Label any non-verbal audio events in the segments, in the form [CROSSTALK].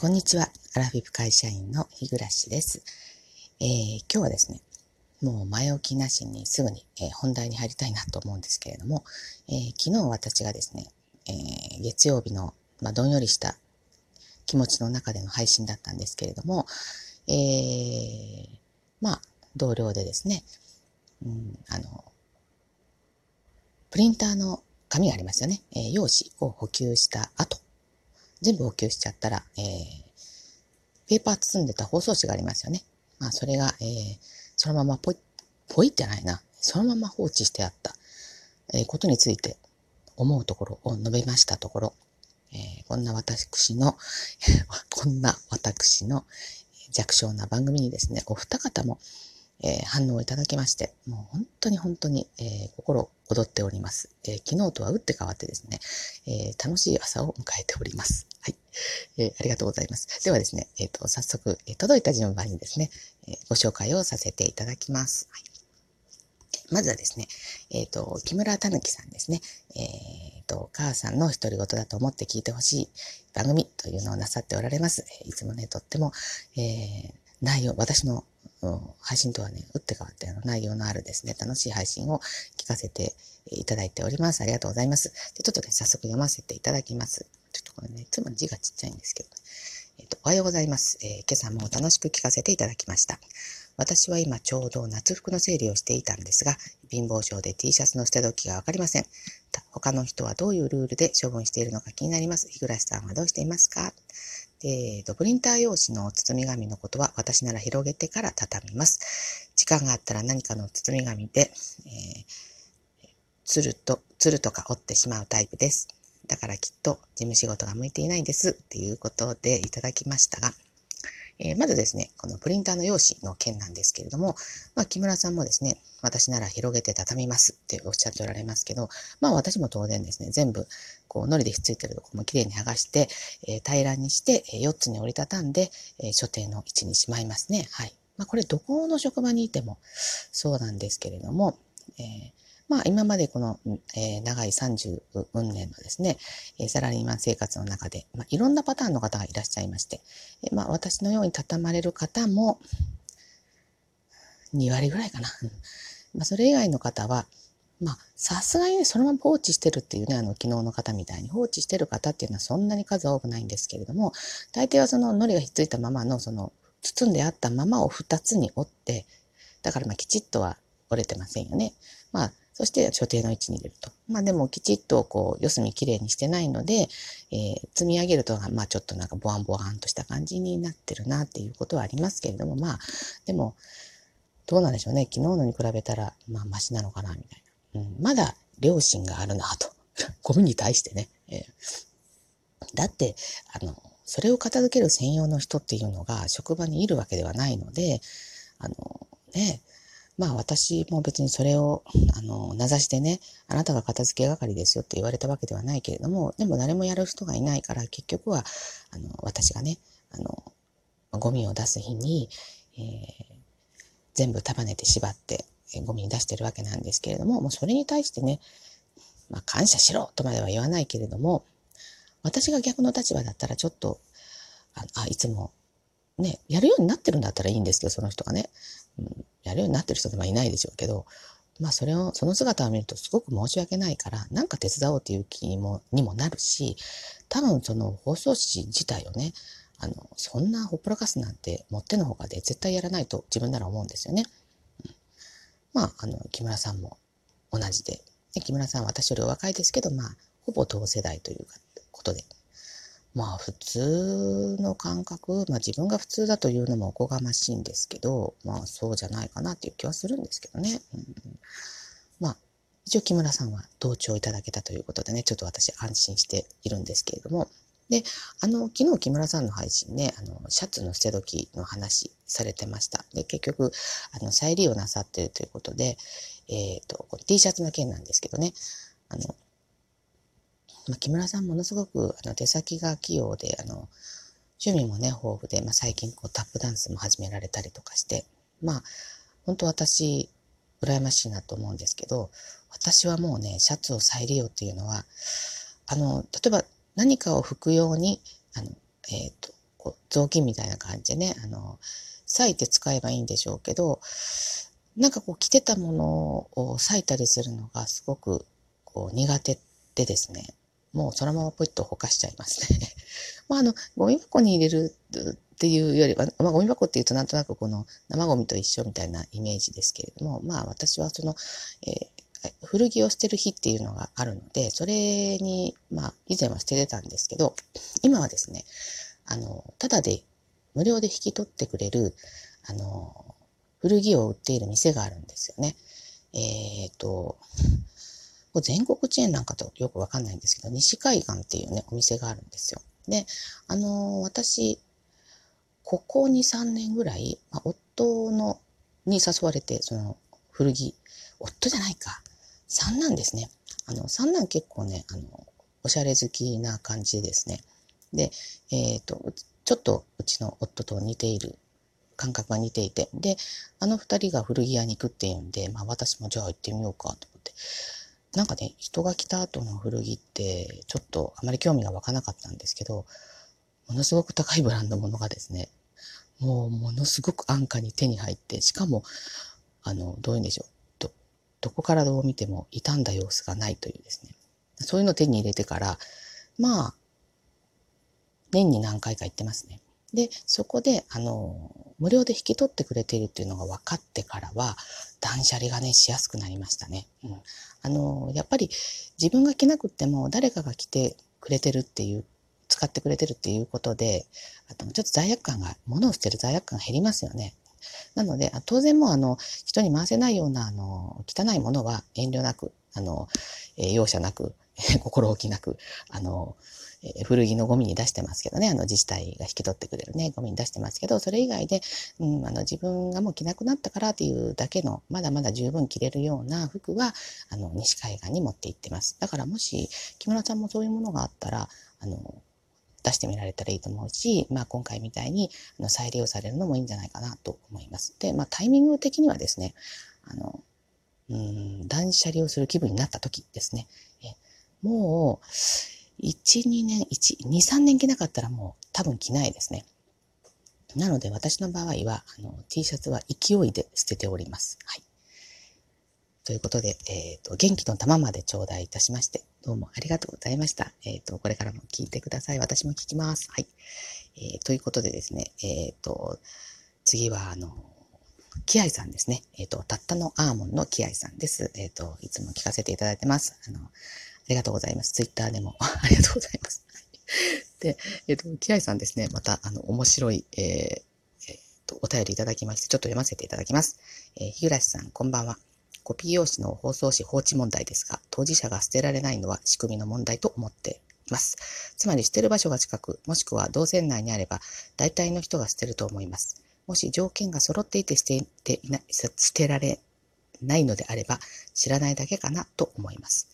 こんにちは。アラフィフ会社員の日暮です、えー、今日はですね、もう前置きなしにすぐに、えー、本題に入りたいなと思うんですけれども、えー、昨日私がですね、え月曜日の、まあ、どんよりした気持ちの中での配信だったんですけれども、えまあ、同僚でですね、うん、あの、プリンターの紙がありますよね。え用紙を補給した後、全部補給しちゃったら、えー、ペーパー包んでた包装紙がありますよね。まあ、それが、えー、そのままポイ、ポイってないな。そのまま放置してあった、えー、ことについて思うところを述べましたところ、えー、こんな私の [LAUGHS] こんな私の弱小な番組にですね、お二方も、えー、反応をいただきまして、もう本当に本当に、えー、心踊っております、えー、昨日とは打って変わってですね、え楽しい朝を迎えております。はい。えありがとうございます。ではですね、えっ、と、早速、え届いた順番にですね、えご紹介をさせていただきます。はい、まずはですね、えっ、と、木村たぬきさんですね、えっ、と、お母さんの独り言だと思って聞いてほしい番組というのをなさっておられます。えいつもね、とっても、え内容、私の配信とはね、打って変わってあの内容のあるですね、楽しい配信を聞かせていただいております。ありがとうございます。でちょっとね、早速読ませていただきます。ちょっとこれね、いつも字がちっちゃいんですけど、ね、えっ、ー、と、おはようございます、えー、今朝も楽しく聞かせていただきました。私は今ちょうど夏服の整理をしていたんですが、貧乏症で T シャツの捨て時がわかりません。他の人はどういうルールで処分しているのか気になります。日暮さんはどうしていますか？えーと、プリンター用紙の包み紙のことは私なら広げてから畳みます。時間があったら何かの包み紙で、えー、つると、つるとか折ってしまうタイプです。だからきっと事務仕事が向いていないですっていうことでいただきましたが、えー、まずですね、このプリンターの用紙の件なんですけれども、まあ、木村さんもですね、私なら広げて畳みますっておっしゃっておられますけど、まあ私も当然ですね、全部、こう、糊でひっついてるとこもきれいに剥がして、えー、平らにして、え、4つに折りたたんで、え、所定の位置にしまいますね。はい。まあこれどこの職場にいてもそうなんですけれども、えーまあ今までこの、えー、長い30運年のですね、え、サラリーマン生活の中で、まあ、いろんなパターンの方がいらっしゃいまして、え、まあ私のように畳まれる方も2割ぐらいかな。まあそれ以外の方は、まあ、さすがに、そのまま放置してるっていうね、あの、昨日の方みたいに放置してる方っていうのはそんなに数多くないんですけれども、大抵はその糊がひっついたままの、その、包んであったままを2つに折って、だからまあきちっとは折れてませんよね。まあ、そして所定の位置に入れると。まあでもきちっとこう四隅きれいにしてないので、えー、積み上げると、まあちょっとなんかボワンボワンとした感じになってるなっていうことはありますけれども、まあでもどうなんでしょうね。昨日のに比べたら、まあマシなのかなみたいな。うん、まだ良心があるなと。[LAUGHS] ゴミに対してね。えー、だって、あの、それを片付ける専用の人っていうのが職場にいるわけではないので、あの、ね、まあ私も別にそれを、あの、名指しでね、あなたが片付け係ですよって言われたわけではないけれども、でも誰もやる人がいないから、結局は、あの、私がね、あの、ゴミを出す日に、えー、全部束ねて縛って、えー、ゴミに出してるわけなんですけれども、もうそれに対してね、まあ感謝しろとまでは言わないけれども、私が逆の立場だったらちょっと、ああいつもね、やるようになってるんだったらいいんですけど、その人がね。うん、やるようになってる人でもいないでしょうけど、まあそれを、その姿を見るとすごく申し訳ないから、なんか手伝おうっていう気にも、にもなるし、多分その放送紙自体をね、あの、そんなほっぽらかすなんて、もってのほかで絶対やらないと自分なら思うんですよね。うん、まあ、あの、木村さんも同じで、で木村さんは私よりお若いですけど、まあ、ほぼ同世代ということで、まあ普通の感覚、まあ自分が普通だというのもおこがましいんですけど、まあそうじゃないかなっていう気はするんですけどね。うん、まあ一応木村さんは同調いただけたということでね、ちょっと私安心しているんですけれども。で、あの、昨日木村さんの配信ね、あの、シャツの捨て時の話されてました。で、結局、あの、再利用なさってるということで、えっ、ー、と、T シャツの件なんですけどね、あの、ま、木村さんものすごくあの手先が器用で、あの、趣味もね、豊富で、まあ、最近こうタップダンスも始められたりとかして、まあ、本当私、羨ましいなと思うんですけど、私はもうね、シャツを再利用っていうのは、あの、例えば何かを拭くように、あの、えっ、ー、と、こう雑巾みたいな感じでね、あの、裂いて使えばいいんでしょうけど、なんかこう着てたものを裂いたりするのがすごくこう苦手でですね、もうそのままポイッとほかしちゃいますね。[LAUGHS] まああの、ゴミ箱に入れるっていうよりは、まあゴミ箱っていうとなんとなくこの生ゴミと一緒みたいなイメージですけれども、まあ私はその、えー古着を捨てる日っていうのがあるので、それに、まあ、以前は捨ててたんですけど、今はですね、あの、ただで、無料で引き取ってくれる、あの、古着を売っている店があるんですよね。えっ、ー、と、全国チェーンなんかとよくわかんないんですけど、西海岸っていうね、お店があるんですよ。で、あの、私、ここ2、3年ぐらい、まあ、夫の、に誘われて、その、古着、夫じゃないか。三男ですね。あの、三男結構ね、あの、おしゃれ好きな感じですね。で、えっ、ー、と、ちょっとうちの夫と似ている、感覚が似ていて、で、あの二人が古着屋に行くっていうんで、まあ私もじゃあ行ってみようかと思って。なんかね、人が来た後の古着って、ちょっとあまり興味が湧かなかったんですけど、ものすごく高いブランドものがですね、もうものすごく安価に手に入って、しかも、あの、どういうんでしょう。どこからどう見ても傷んだ様子がないというですね。そういうのを手に入れてから、まあ、年に何回か行ってますね。で、そこで、あの、無料で引き取ってくれているっていうのが分かってからは、断捨離がね、しやすくなりましたね。うん。あの、やっぱり自分が着なくても誰かが着てくれてるっていう、使ってくれてるっていうことで、あとちょっと罪悪感が、物を捨てる罪悪感が減りますよね。なので、当然もうあの、人に回せないような、あの、汚いものは遠慮なく、あの、えー、容赦なく、[LAUGHS] 心置きなく、あの、えー、古着のゴミに出してますけどね、あの自治体が引き取ってくれるね、ゴミに出してますけど、それ以外で、うん、あの自分がもう着なくなったからっていうだけの、まだまだ十分着れるような服は、あの、西海岸に持って行ってます。だからもし、木村さんもそういうものがあったら、あの、出してみられたらいいと思うし、まあ今回みたいにあの再利用されるのもいいんじゃないかなと思います。で、まあタイミング的にはですね、あの、うん、断捨離をする気分になった時ですね。えもう、1、2年、1、2、3年着なかったらもう多分着ないですね。なので私の場合は、あの、T シャツは勢いで捨てております。はい。ということで、えっ、ー、と、元気の玉まで頂戴いたしまして、どうもありがとうございました。えっ、ー、と、これからも聞いてください。私も聞きます。はい。えー、ということでですね、えっ、と、次は、あの、キアイさんですね。えっ、と、たったのアーモンのキアイさんです。えっ、と、いつも聞かせていただいてます。あの、ありがとうございます。ツイッターでも [LAUGHS] ありがとうございます。で、えっ、と、キアイさんですね、また、あの、面白い、えー、えー、と、お便りいただきまして、ちょっと読ませていただきます。えー、日暮さん、こんばんは。コピー用紙の包装紙放置問題ですが、当事者が捨てられないのは仕組みの問題と思っています。つまり捨てる場所が近く、もしくは同線内にあれば、大体の人が捨てると思います。もし条件が揃っていて捨てていない捨てられないのであれば、知らないだけかなと思います。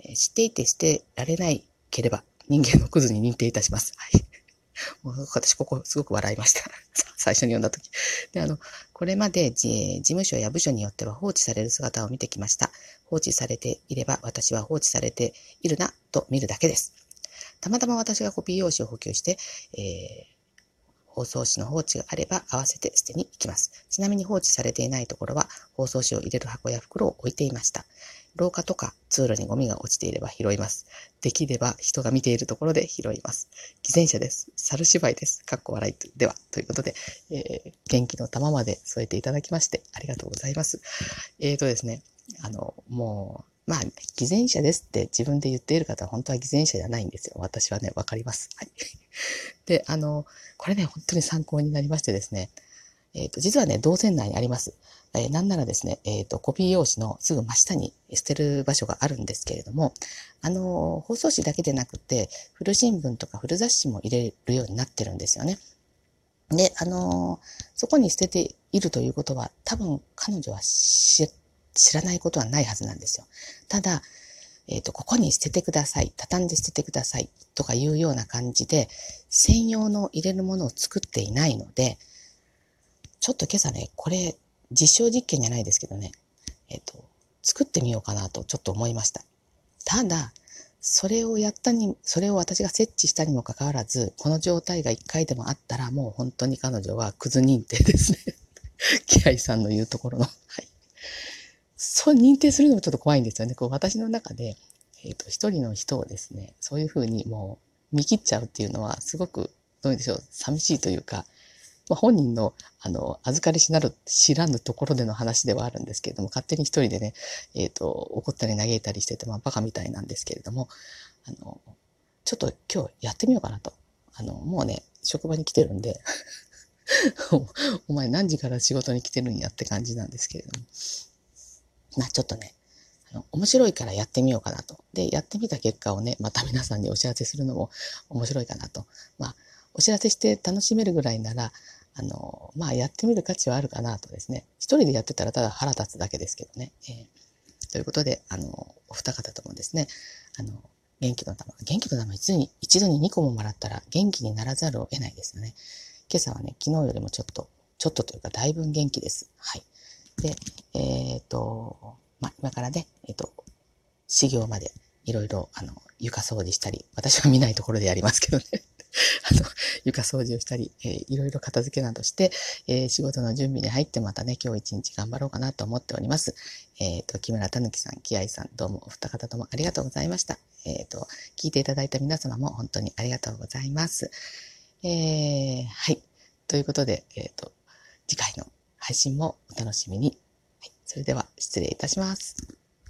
え、知っていて捨てられないければ、人間のクズに認定いたします。はい。[LAUGHS] もう私ここすごく笑いました。[LAUGHS] 最初に読んだ時。で、あの、これまで事務所や部署によっては放置される姿を見てきました。放置されていれば私は放置されているなと見るだけです。たまたま私がコピー用紙を補給して、えー包装紙の放置があれば合わせて捨てに行きます。ちなみに放置されていないところは包装紙を入れる箱や袋を置いていました。廊下とか通路にゴミが落ちていれば拾います。できれば人が見ているところで拾います。偽善者です。猿芝居です。かっこ笑いでは。ということで、えー、元気の玉まで添えていただきましてありがとうございます。えーとですね、あの、もう、まあ、偽善者ですって自分で言っている方は本当は偽善者じゃないんですよ。私はね、わかります。はい。[LAUGHS] で、あの、これね、本当に参考になりましてですね、えっ、ー、と、実はね、同線内にあります。えー、なんならですね、えっ、ー、と、コピー用紙のすぐ真下に捨てる場所があるんですけれども、あの、放送紙だけでなくて、古新聞とか古雑誌も入れるようになってるんですよね。で、あの、そこに捨てているということは、多分彼女は知っ知らないことはないはずなんですよ。ただ、えっ、ー、と、ここに捨ててください。畳んで捨ててください。とかいうような感じで、専用の入れるものを作っていないので、ちょっと今朝ね、これ、実証実験じゃないですけどね、えっ、ー、と、作ってみようかなとちょっと思いました。ただ、それをやったに、それを私が設置したにもかかわらず、この状態が一回でもあったら、もう本当に彼女はクズ認定ですね。キアイさんの言うところの。はい。そう認定するのもちょっと怖いんですよね。こう私の中で、えっ、ー、と、一人の人をですね、そういうふうにもう見切っちゃうっていうのは、すごく、どうでしょう、寂しいというか、まあ、本人の、あの、預かりしなる、知らぬところでの話ではあるんですけれども、勝手に一人でね、えっ、ー、と、怒ったり嘆いたりしてて、まあ、バカみたいなんですけれども、あの、ちょっと今日やってみようかなと。あの、もうね、職場に来てるんで [LAUGHS] お前何時から仕事に来てるんやって感じなんですけれども。まあちょっとね、あの面白いからやってみようかなと。で、やってみた結果をね、また皆さんにお知らせするのも面白いかなと。まあ、お知らせして楽しめるぐらいなら、あの、まあ、やってみる価値はあるかなとですね。一人でやってたらただ腹立つだけですけどね。えー、ということで、あの、お二方ともですね、あの、元気の玉、元気の玉一度に、一度に2個ももらったら元気にならざるを得ないですよね。今朝はね、昨日よりもちょっと、ちょっとというかだいぶ元気です。はい。で、えっ、ー、と、まあ、今からね、えっ、ー、と、始業までいろいろ、あの、床掃除したり、私は見ないところでやりますけどね。[LAUGHS] あの、床掃除をしたり、え、いろいろ片付けなどして、えー、仕事の準備に入ってまたね、今日一日頑張ろうかなと思っております。えっ、ー、と、木村たぬきさん、木合さん、どうもお二方ともありがとうございました。えっ、と、聞いていただいた皆様も本当にありがとうございます。えーはい。ということで、えっ、と、次回の配信もお楽しみに。はい、それでは失礼いたします。